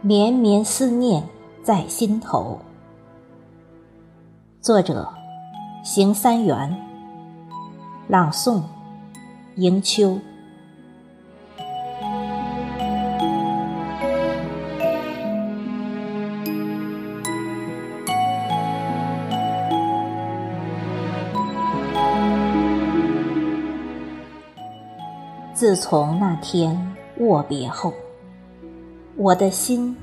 绵绵思念在心头。作者：邢三元。朗诵：迎秋。自从那天握别后。我的心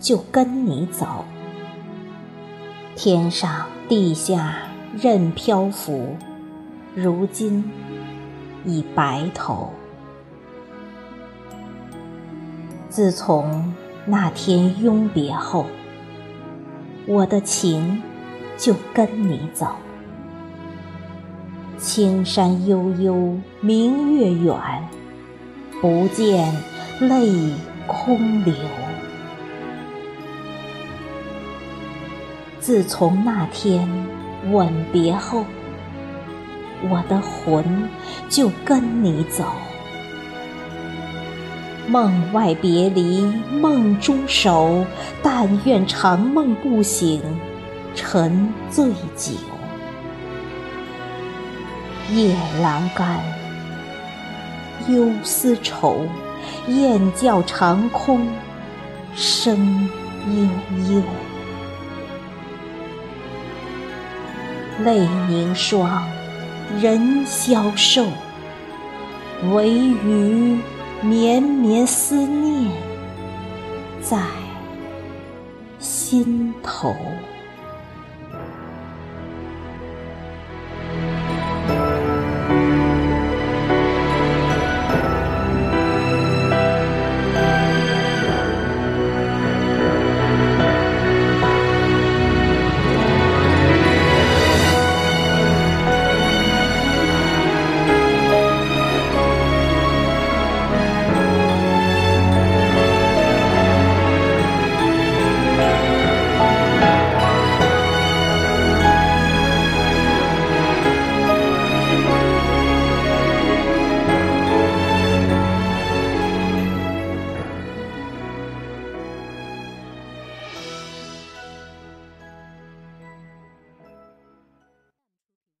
就跟你走，天上地下任漂浮，如今已白头。自从那天拥别后，我的情就跟你走，青山悠悠，明月远，不见泪。空流。自从那天吻别后，我的魂就跟你走。梦外别离，梦中守。但愿长梦不醒，沉醉酒。夜阑干，忧思愁。雁叫长空，声悠悠。泪凝霜，人消瘦，唯余绵绵思念在心头。